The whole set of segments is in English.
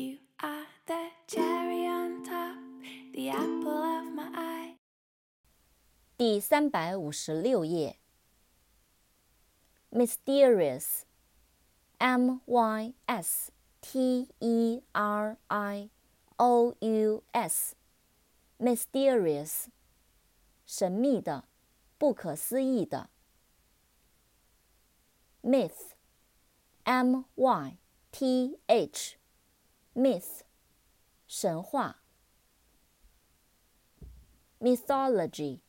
You are the cherry on top, the apple of my eye. 第三百五十六页。Mysterious, M Y S T E R I O U S, mysterious，神秘的，不可思议的。Myth, M Y T H, myth，神话。Mythology,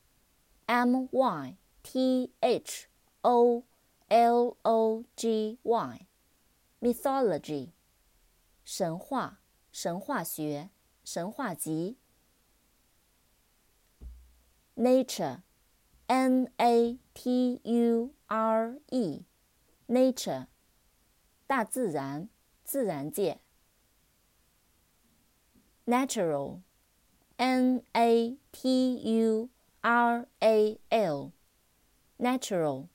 M Y T H O L O G Y，mythology，神话、神话学、神话集。Nature，N A T U R E，nature，大自然、自然界。Natural，N A T U R A L，natural，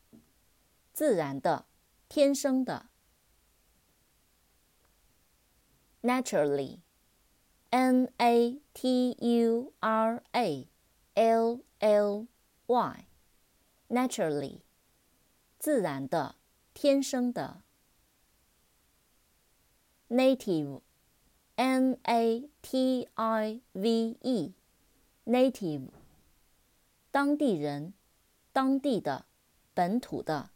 自然的、天生的。Naturally，N A T U R A L L Y，naturally，自然的、天生的。 Native，native，当地人、当地的、本土的。